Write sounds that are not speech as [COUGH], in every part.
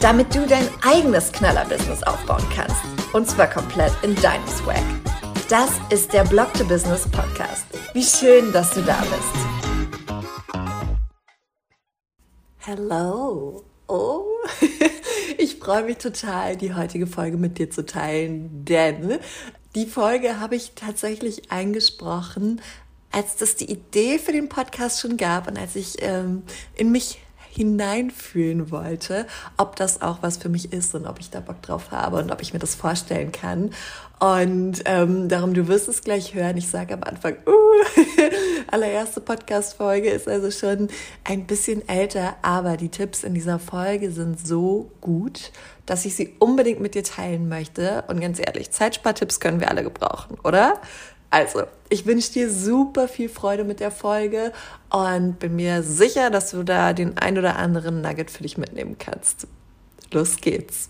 Damit du dein eigenes Knaller-Business aufbauen kannst. Und zwar komplett in deinem Swag. Das ist der Blog to Business Podcast. Wie schön, dass du da bist. Hello. Oh, [LAUGHS] ich freue mich total, die heutige Folge mit dir zu teilen, denn die Folge habe ich tatsächlich eingesprochen, als es die Idee für den Podcast schon gab und als ich ähm, in mich hineinfühlen wollte, ob das auch was für mich ist und ob ich da Bock drauf habe und ob ich mir das vorstellen kann. Und ähm, darum, du wirst es gleich hören. Ich sage am Anfang, uh, [LAUGHS] allererste Podcast-Folge ist also schon ein bisschen älter, aber die Tipps in dieser Folge sind so gut, dass ich sie unbedingt mit dir teilen möchte. Und ganz ehrlich, Zeitspartipps können wir alle gebrauchen, oder? Also, ich wünsche dir super viel Freude mit der Folge und bin mir sicher, dass du da den ein oder anderen Nugget für dich mitnehmen kannst. Los geht's.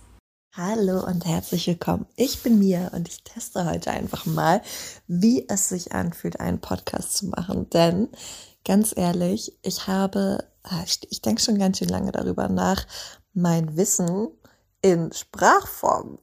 Hallo und herzlich willkommen. Ich bin Mia und ich teste heute einfach mal, wie es sich anfühlt, einen Podcast zu machen. Denn ganz ehrlich, ich habe, ah, ich denke schon ganz schön lange darüber nach, mein Wissen in Sprachform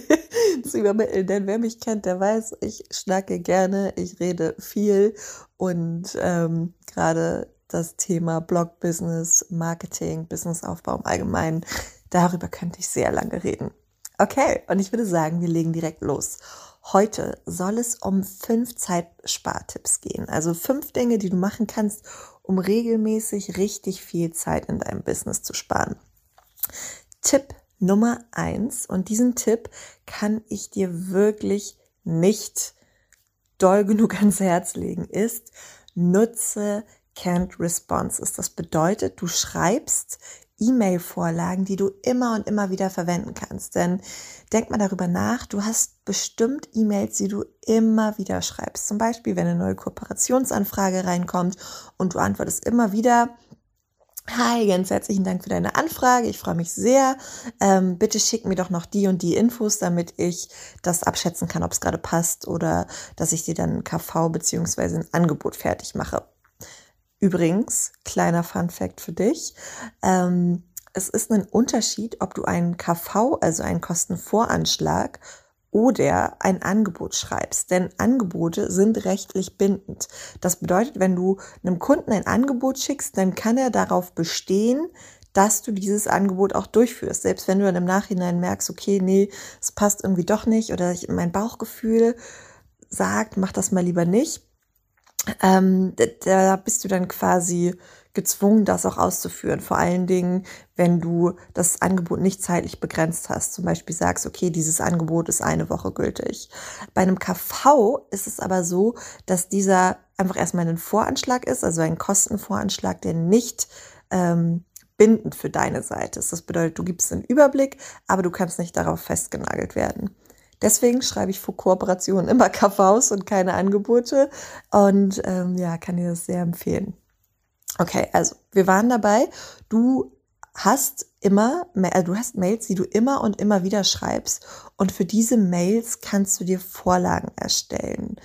[LAUGHS] zu übermitteln. Denn wer mich kennt, der weiß, ich schnacke gerne, ich rede viel und ähm, gerade das Thema Blog-Business, Marketing, Businessaufbau im Allgemeinen, darüber könnte ich sehr lange reden. Okay, und ich würde sagen, wir legen direkt los. Heute soll es um fünf Zeitspartipps gehen. Also fünf Dinge, die du machen kannst, um regelmäßig richtig viel Zeit in deinem Business zu sparen. Tipp Nummer eins. Und diesen Tipp kann ich dir wirklich nicht doll genug [LAUGHS] ans Herz legen, ist, nutze Canned Responses. Das bedeutet, du schreibst E-Mail-Vorlagen, die du immer und immer wieder verwenden kannst. Denn denk mal darüber nach, du hast bestimmt E-Mails, die du immer wieder schreibst. Zum Beispiel, wenn eine neue Kooperationsanfrage reinkommt und du antwortest immer wieder, Hi, ganz herzlichen Dank für deine Anfrage. Ich freue mich sehr. Ähm, bitte schick mir doch noch die und die Infos, damit ich das abschätzen kann, ob es gerade passt oder dass ich dir dann ein KV beziehungsweise ein Angebot fertig mache. Übrigens, kleiner Fun Fact für dich. Ähm, es ist ein Unterschied, ob du einen KV, also einen Kostenvoranschlag, oder ein Angebot schreibst. Denn Angebote sind rechtlich bindend. Das bedeutet, wenn du einem Kunden ein Angebot schickst, dann kann er darauf bestehen, dass du dieses Angebot auch durchführst. Selbst wenn du dann im Nachhinein merkst, okay, nee, es passt irgendwie doch nicht oder ich, mein Bauchgefühl sagt, mach das mal lieber nicht. Ähm, da bist du dann quasi gezwungen, das auch auszuführen. Vor allen Dingen, wenn du das Angebot nicht zeitlich begrenzt hast. Zum Beispiel sagst, okay, dieses Angebot ist eine Woche gültig. Bei einem KV ist es aber so, dass dieser einfach erstmal ein Voranschlag ist, also ein Kostenvoranschlag, der nicht ähm, bindend für deine Seite ist. Das bedeutet, du gibst einen Überblick, aber du kannst nicht darauf festgenagelt werden. Deswegen schreibe ich vor Kooperationen immer KVs und keine Angebote und ähm, ja, kann dir das sehr empfehlen. Okay, also wir waren dabei. Du hast immer, äh, du hast Mails, die du immer und immer wieder schreibst und für diese Mails kannst du dir Vorlagen erstellen.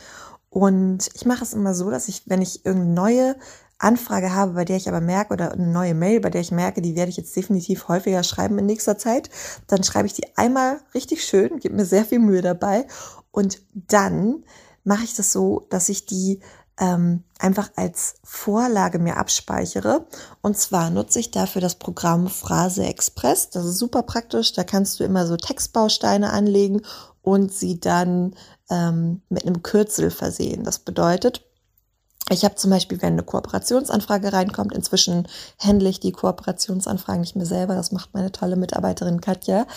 Und ich mache es immer so, dass ich, wenn ich irgendeine neue Anfrage habe, bei der ich aber merke, oder eine neue Mail, bei der ich merke, die werde ich jetzt definitiv häufiger schreiben in nächster Zeit, dann schreibe ich die einmal richtig schön, gebe mir sehr viel Mühe dabei und dann mache ich das so, dass ich die ähm, einfach als Vorlage mir abspeichere. Und zwar nutze ich dafür das Programm Phrase Express. Das ist super praktisch. Da kannst du immer so Textbausteine anlegen und sie dann ähm, mit einem Kürzel versehen. Das bedeutet, ich habe zum Beispiel, wenn eine Kooperationsanfrage reinkommt, inzwischen handle ich die Kooperationsanfragen nicht mehr selber, das macht meine tolle Mitarbeiterin Katja.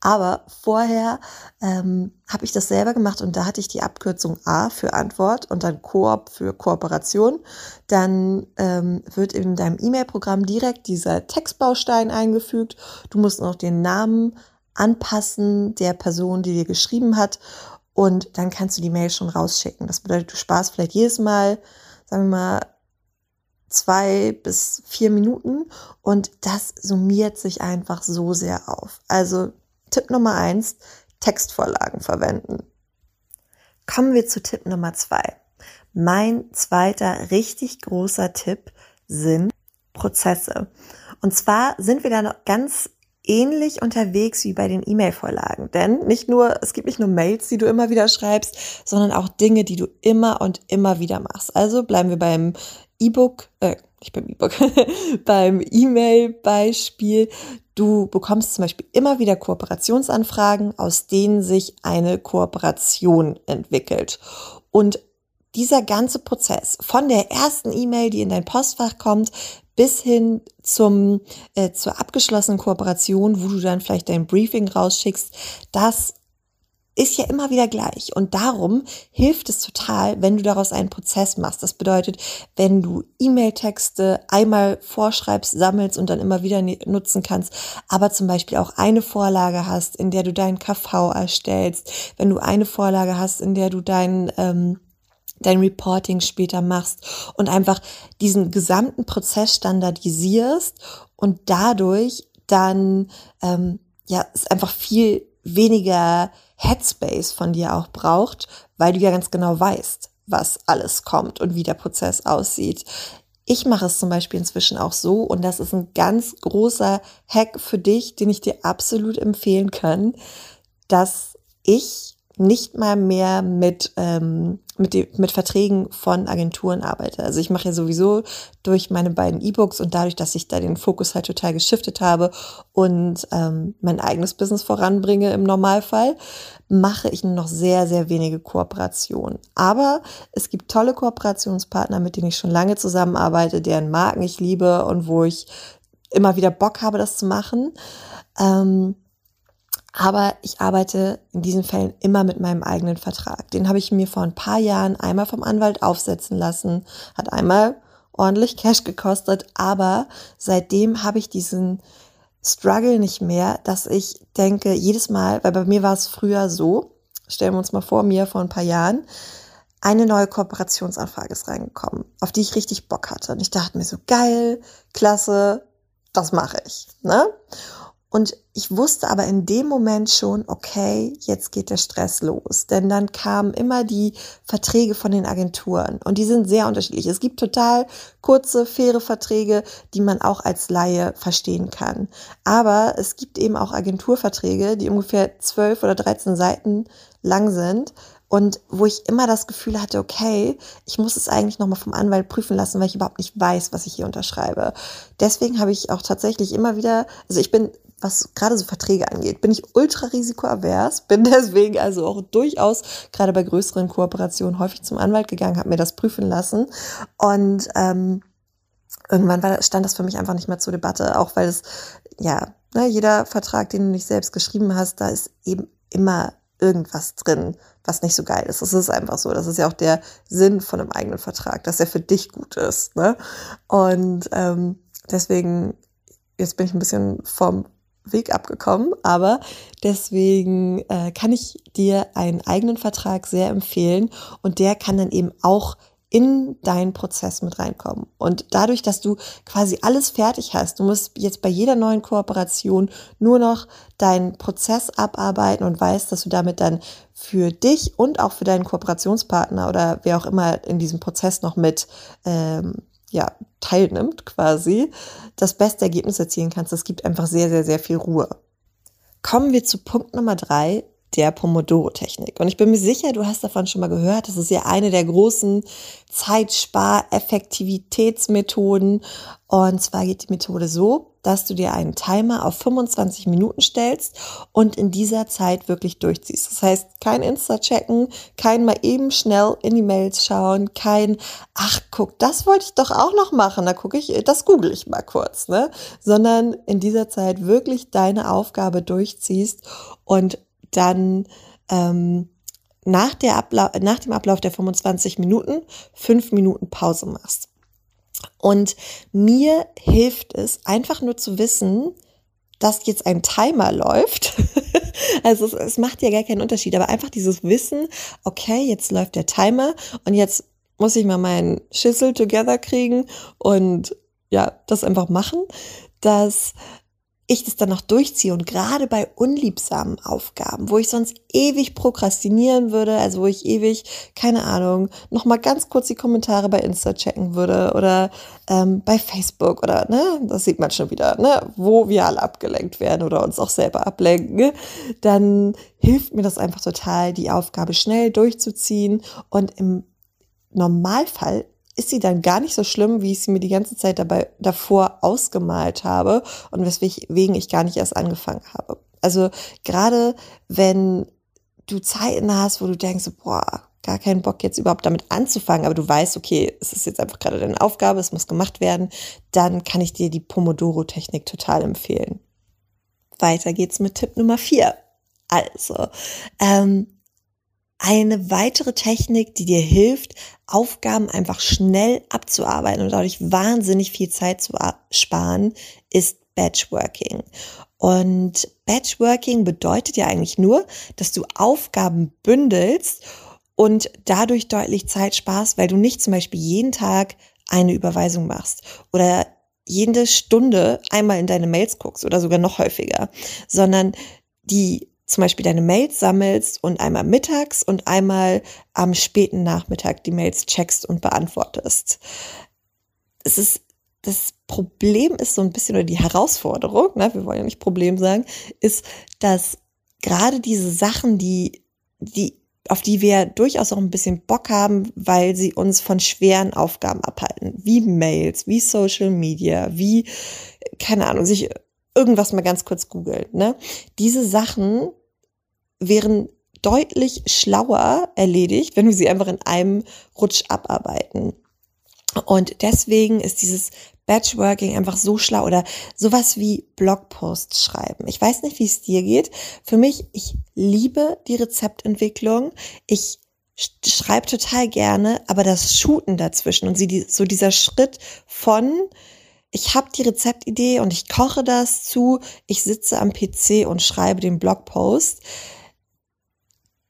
Aber vorher ähm, habe ich das selber gemacht und da hatte ich die Abkürzung A für Antwort und dann Koop für Kooperation. Dann ähm, wird in deinem E-Mail-Programm direkt dieser Textbaustein eingefügt. Du musst noch den Namen anpassen der Person, die dir geschrieben hat. Und dann kannst du die Mail schon rausschicken. Das bedeutet, du sparst vielleicht jedes Mal, sagen wir mal, zwei bis vier Minuten und das summiert sich einfach so sehr auf. Also Tipp Nummer eins, Textvorlagen verwenden. Kommen wir zu Tipp Nummer zwei. Mein zweiter richtig großer Tipp sind Prozesse. Und zwar sind wir da noch ganz ähnlich unterwegs wie bei den E-Mail-Vorlagen. Denn nicht nur, es gibt nicht nur Mails, die du immer wieder schreibst, sondern auch Dinge, die du immer und immer wieder machst. Also bleiben wir beim E-Book, äh, nicht beim E-Book, [LAUGHS] beim E-Mail-Beispiel. Du bekommst zum Beispiel immer wieder Kooperationsanfragen, aus denen sich eine Kooperation entwickelt. Und dieser ganze Prozess von der ersten E-Mail, die in dein Postfach kommt, bis hin zum äh, zur abgeschlossenen Kooperation, wo du dann vielleicht dein Briefing rausschickst, das ist ja immer wieder gleich. Und darum hilft es total, wenn du daraus einen Prozess machst. Das bedeutet, wenn du E-Mail-Texte einmal vorschreibst, sammelst und dann immer wieder nutzen kannst, aber zum Beispiel auch eine Vorlage hast, in der du deinen KV erstellst, wenn du eine Vorlage hast, in der du dein, ähm, dein Reporting später machst und einfach diesen gesamten Prozess standardisierst und dadurch dann ähm, ja es einfach viel weniger Headspace von dir auch braucht, weil du ja ganz genau weißt, was alles kommt und wie der Prozess aussieht. Ich mache es zum Beispiel inzwischen auch so und das ist ein ganz großer Hack für dich, den ich dir absolut empfehlen kann, dass ich nicht mal mehr mit, ähm, mit, mit Verträgen von Agenturen arbeite. Also ich mache ja sowieso durch meine beiden E-Books und dadurch, dass ich da den Fokus halt total geschiftet habe und ähm, mein eigenes Business voranbringe im Normalfall, mache ich nur noch sehr, sehr wenige Kooperationen. Aber es gibt tolle Kooperationspartner, mit denen ich schon lange zusammenarbeite, deren Marken ich liebe und wo ich immer wieder Bock habe, das zu machen. Ähm, aber ich arbeite in diesen Fällen immer mit meinem eigenen Vertrag. Den habe ich mir vor ein paar Jahren einmal vom Anwalt aufsetzen lassen. Hat einmal ordentlich Cash gekostet, aber seitdem habe ich diesen Struggle nicht mehr, dass ich denke, jedes Mal, weil bei mir war es früher so, stellen wir uns mal vor, mir vor ein paar Jahren, eine neue Kooperationsanfrage ist reingekommen, auf die ich richtig Bock hatte. Und ich dachte mir so, geil, klasse, das mache ich. Ne? Und ich wusste aber in dem Moment schon, okay, jetzt geht der Stress los. Denn dann kamen immer die Verträge von den Agenturen und die sind sehr unterschiedlich. Es gibt total kurze, faire Verträge, die man auch als Laie verstehen kann. Aber es gibt eben auch Agenturverträge, die ungefähr zwölf oder dreizehn Seiten lang sind und wo ich immer das Gefühl hatte, okay, ich muss es eigentlich nochmal vom Anwalt prüfen lassen, weil ich überhaupt nicht weiß, was ich hier unterschreibe. Deswegen habe ich auch tatsächlich immer wieder, also ich bin was gerade so Verträge angeht, bin ich ultra risikoavers, bin [LAUGHS] deswegen also auch durchaus gerade bei größeren Kooperationen häufig zum Anwalt gegangen, habe mir das prüfen lassen und ähm, irgendwann war, stand das für mich einfach nicht mehr zur Debatte, auch weil es, ja, ne, jeder Vertrag, den du nicht selbst geschrieben hast, da ist eben immer irgendwas drin, was nicht so geil ist. Das ist einfach so. Das ist ja auch der Sinn von einem eigenen Vertrag, dass er für dich gut ist. Ne? Und ähm, deswegen, jetzt bin ich ein bisschen vom Weg abgekommen, aber deswegen äh, kann ich dir einen eigenen Vertrag sehr empfehlen und der kann dann eben auch in deinen Prozess mit reinkommen. Und dadurch, dass du quasi alles fertig hast, du musst jetzt bei jeder neuen Kooperation nur noch deinen Prozess abarbeiten und weißt, dass du damit dann für dich und auch für deinen Kooperationspartner oder wer auch immer in diesem Prozess noch mit ähm, ja, teilnimmt quasi, das beste Ergebnis erzielen kannst. Das gibt einfach sehr, sehr, sehr viel Ruhe. Kommen wir zu Punkt Nummer drei, der Pomodoro-Technik. Und ich bin mir sicher, du hast davon schon mal gehört. Das ist ja eine der großen Zeitspar-Effektivitätsmethoden. Und zwar geht die Methode so, dass du dir einen Timer auf 25 Minuten stellst und in dieser Zeit wirklich durchziehst. Das heißt, kein Insta-Checken, kein mal eben schnell in die Mails schauen, kein, ach guck, das wollte ich doch auch noch machen, da gucke ich, das google ich mal kurz, ne? Sondern in dieser Zeit wirklich deine Aufgabe durchziehst und dann ähm, nach, der Abla nach dem Ablauf der 25 Minuten fünf Minuten Pause machst. Und mir hilft es einfach nur zu wissen, dass jetzt ein Timer läuft. [LAUGHS] also es, es macht ja gar keinen Unterschied, aber einfach dieses Wissen, okay, jetzt läuft der Timer und jetzt muss ich mal meinen Schüssel together kriegen und ja, das einfach machen, dass ich das dann noch durchziehe und gerade bei unliebsamen Aufgaben, wo ich sonst ewig prokrastinieren würde, also wo ich ewig, keine Ahnung, noch mal ganz kurz die Kommentare bei Insta checken würde oder ähm, bei Facebook oder, ne, das sieht man schon wieder, ne, wo wir alle abgelenkt werden oder uns auch selber ablenken, dann hilft mir das einfach total, die Aufgabe schnell durchzuziehen und im Normalfall ist sie dann gar nicht so schlimm, wie ich sie mir die ganze Zeit dabei davor ausgemalt habe und weswegen ich gar nicht erst angefangen habe. Also gerade wenn du Zeiten hast, wo du denkst, boah, gar keinen Bock jetzt überhaupt damit anzufangen, aber du weißt, okay, es ist jetzt einfach gerade deine Aufgabe, es muss gemacht werden, dann kann ich dir die Pomodoro-Technik total empfehlen. Weiter geht's mit Tipp Nummer vier. Also, ähm, eine weitere Technik, die dir hilft, Aufgaben einfach schnell abzuarbeiten und dadurch wahnsinnig viel Zeit zu sparen, ist Batchworking. Und Batchworking bedeutet ja eigentlich nur, dass du Aufgaben bündelst und dadurch deutlich Zeit sparst, weil du nicht zum Beispiel jeden Tag eine Überweisung machst oder jede Stunde einmal in deine Mails guckst oder sogar noch häufiger, sondern die zum Beispiel deine Mails sammelst und einmal mittags und einmal am späten Nachmittag die Mails checkst und beantwortest. Es ist, das Problem ist so ein bisschen, oder die Herausforderung, ne, wir wollen ja nicht Problem sagen, ist, dass gerade diese Sachen, die, die, auf die wir durchaus auch ein bisschen Bock haben, weil sie uns von schweren Aufgaben abhalten, wie Mails, wie Social Media, wie, keine Ahnung, sich irgendwas mal ganz kurz googeln. Ne? Diese Sachen wären deutlich schlauer erledigt, wenn wir sie einfach in einem Rutsch abarbeiten. Und deswegen ist dieses Batchworking einfach so schlau oder sowas wie Blogposts schreiben. Ich weiß nicht, wie es dir geht. Für mich, ich liebe die Rezeptentwicklung. Ich schreibe total gerne, aber das Shooten dazwischen und so dieser Schritt von ich habe die Rezeptidee und ich koche das zu, ich sitze am PC und schreibe den Blogpost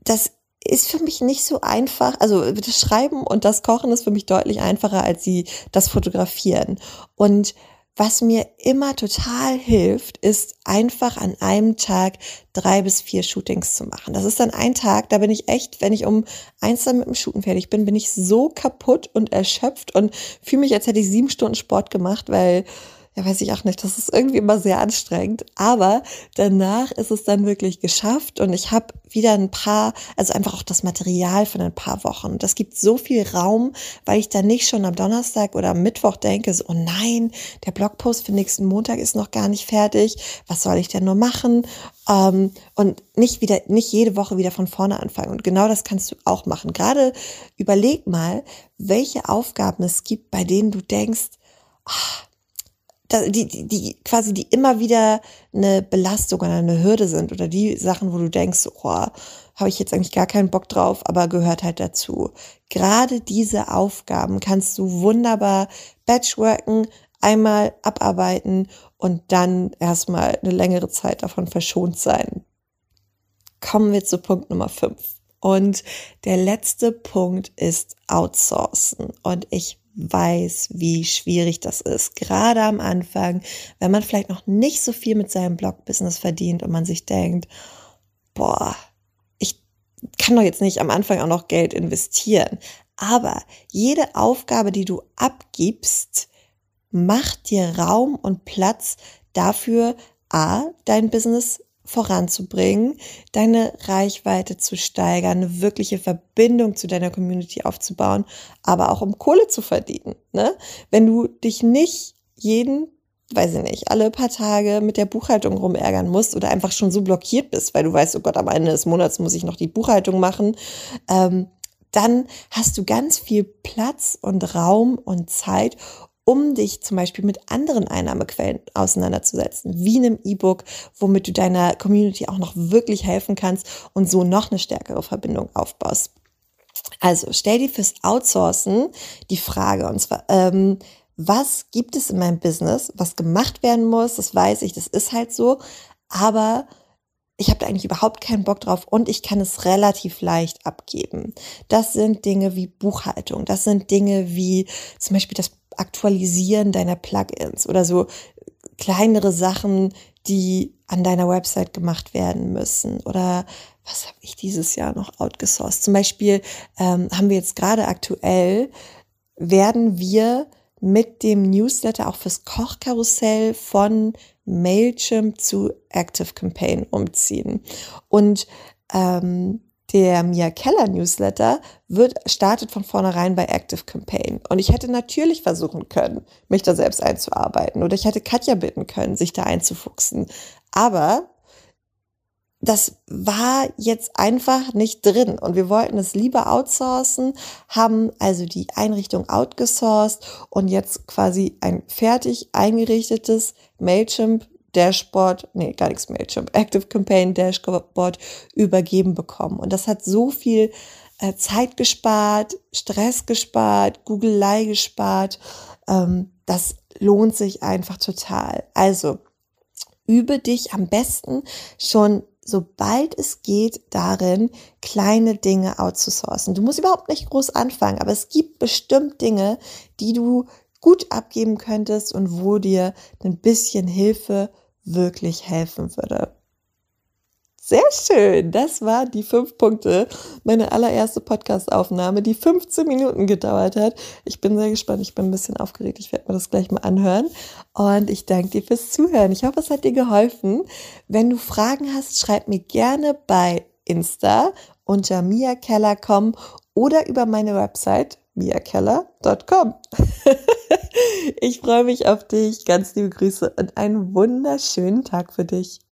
das ist für mich nicht so einfach. Also das Schreiben und das Kochen ist für mich deutlich einfacher als sie das Fotografieren. Und was mir immer total hilft, ist einfach an einem Tag drei bis vier Shootings zu machen. Das ist dann ein Tag, da bin ich echt, wenn ich um eins dann mit dem Shooten fertig bin, bin ich so kaputt und erschöpft und fühle mich, als hätte ich sieben Stunden Sport gemacht, weil ja, weiß ich auch nicht, das ist irgendwie immer sehr anstrengend. Aber danach ist es dann wirklich geschafft und ich habe wieder ein paar, also einfach auch das Material von ein paar Wochen. Das gibt so viel Raum, weil ich dann nicht schon am Donnerstag oder am Mittwoch denke, so, oh nein, der Blogpost für nächsten Montag ist noch gar nicht fertig. Was soll ich denn nur machen? Ähm, und nicht wieder, nicht jede Woche wieder von vorne anfangen. Und genau das kannst du auch machen. Gerade überleg mal, welche Aufgaben es gibt, bei denen du denkst, ach, die, die, die quasi die immer wieder eine Belastung oder eine Hürde sind oder die Sachen, wo du denkst, oh, habe ich jetzt eigentlich gar keinen Bock drauf, aber gehört halt dazu. Gerade diese Aufgaben kannst du wunderbar batchworken, einmal abarbeiten und dann erstmal eine längere Zeit davon verschont sein. Kommen wir zu Punkt Nummer 5. Und der letzte Punkt ist Outsourcen. Und ich weiß, wie schwierig das ist. Gerade am Anfang, wenn man vielleicht noch nicht so viel mit seinem Blog-Business verdient und man sich denkt, boah, ich kann doch jetzt nicht am Anfang auch noch Geld investieren. Aber jede Aufgabe, die du abgibst, macht dir Raum und Platz dafür, A, dein Business voranzubringen, deine Reichweite zu steigern, eine wirkliche Verbindung zu deiner Community aufzubauen, aber auch um Kohle zu verdienen. Ne? Wenn du dich nicht jeden, weiß ich nicht, alle paar Tage mit der Buchhaltung rumärgern musst oder einfach schon so blockiert bist, weil du weißt, oh Gott, am Ende des Monats muss ich noch die Buchhaltung machen, ähm, dann hast du ganz viel Platz und Raum und Zeit, um dich zum Beispiel mit anderen Einnahmequellen auseinanderzusetzen, wie einem E-Book, womit du deiner Community auch noch wirklich helfen kannst und so noch eine stärkere Verbindung aufbaust. Also stell dir fürs Outsourcen die Frage, und zwar, ähm, was gibt es in meinem Business, was gemacht werden muss, das weiß ich, das ist halt so, aber ich habe da eigentlich überhaupt keinen Bock drauf und ich kann es relativ leicht abgeben. Das sind Dinge wie Buchhaltung, das sind Dinge wie zum Beispiel das Aktualisieren deiner Plugins oder so kleinere Sachen, die an deiner Website gemacht werden müssen oder was habe ich dieses Jahr noch outgesourced? Zum Beispiel ähm, haben wir jetzt gerade aktuell, werden wir mit dem Newsletter auch fürs Kochkarussell von Mailchimp zu Active Campaign umziehen. Und ähm, der Mia Keller Newsletter wird, startet von vornherein bei Active Campaign. Und ich hätte natürlich versuchen können, mich da selbst einzuarbeiten. Oder ich hätte Katja bitten können, sich da einzufuchsen. Aber das war jetzt einfach nicht drin und wir wollten es lieber outsourcen, haben also die Einrichtung outgesourced und jetzt quasi ein fertig eingerichtetes Mailchimp Dashboard, nee, gar nichts Mailchimp, Active Campaign Dashboard übergeben bekommen. Und das hat so viel äh, Zeit gespart, Stress gespart, Googelei gespart. Ähm, das lohnt sich einfach total. Also, übe dich am besten schon sobald es geht, darin, kleine Dinge outzusourcen. Du musst überhaupt nicht groß anfangen, aber es gibt bestimmt Dinge, die du gut abgeben könntest und wo dir ein bisschen Hilfe wirklich helfen würde. Sehr schön. Das war die fünf Punkte. Meine allererste Podcast-Aufnahme, die 15 Minuten gedauert hat. Ich bin sehr gespannt. Ich bin ein bisschen aufgeregt. Ich werde mir das gleich mal anhören. Und ich danke dir fürs Zuhören. Ich hoffe, es hat dir geholfen. Wenn du Fragen hast, schreib mir gerne bei Insta unter miakeller.com oder über meine Website miakeller.com. [LAUGHS] ich freue mich auf dich. Ganz liebe Grüße und einen wunderschönen Tag für dich.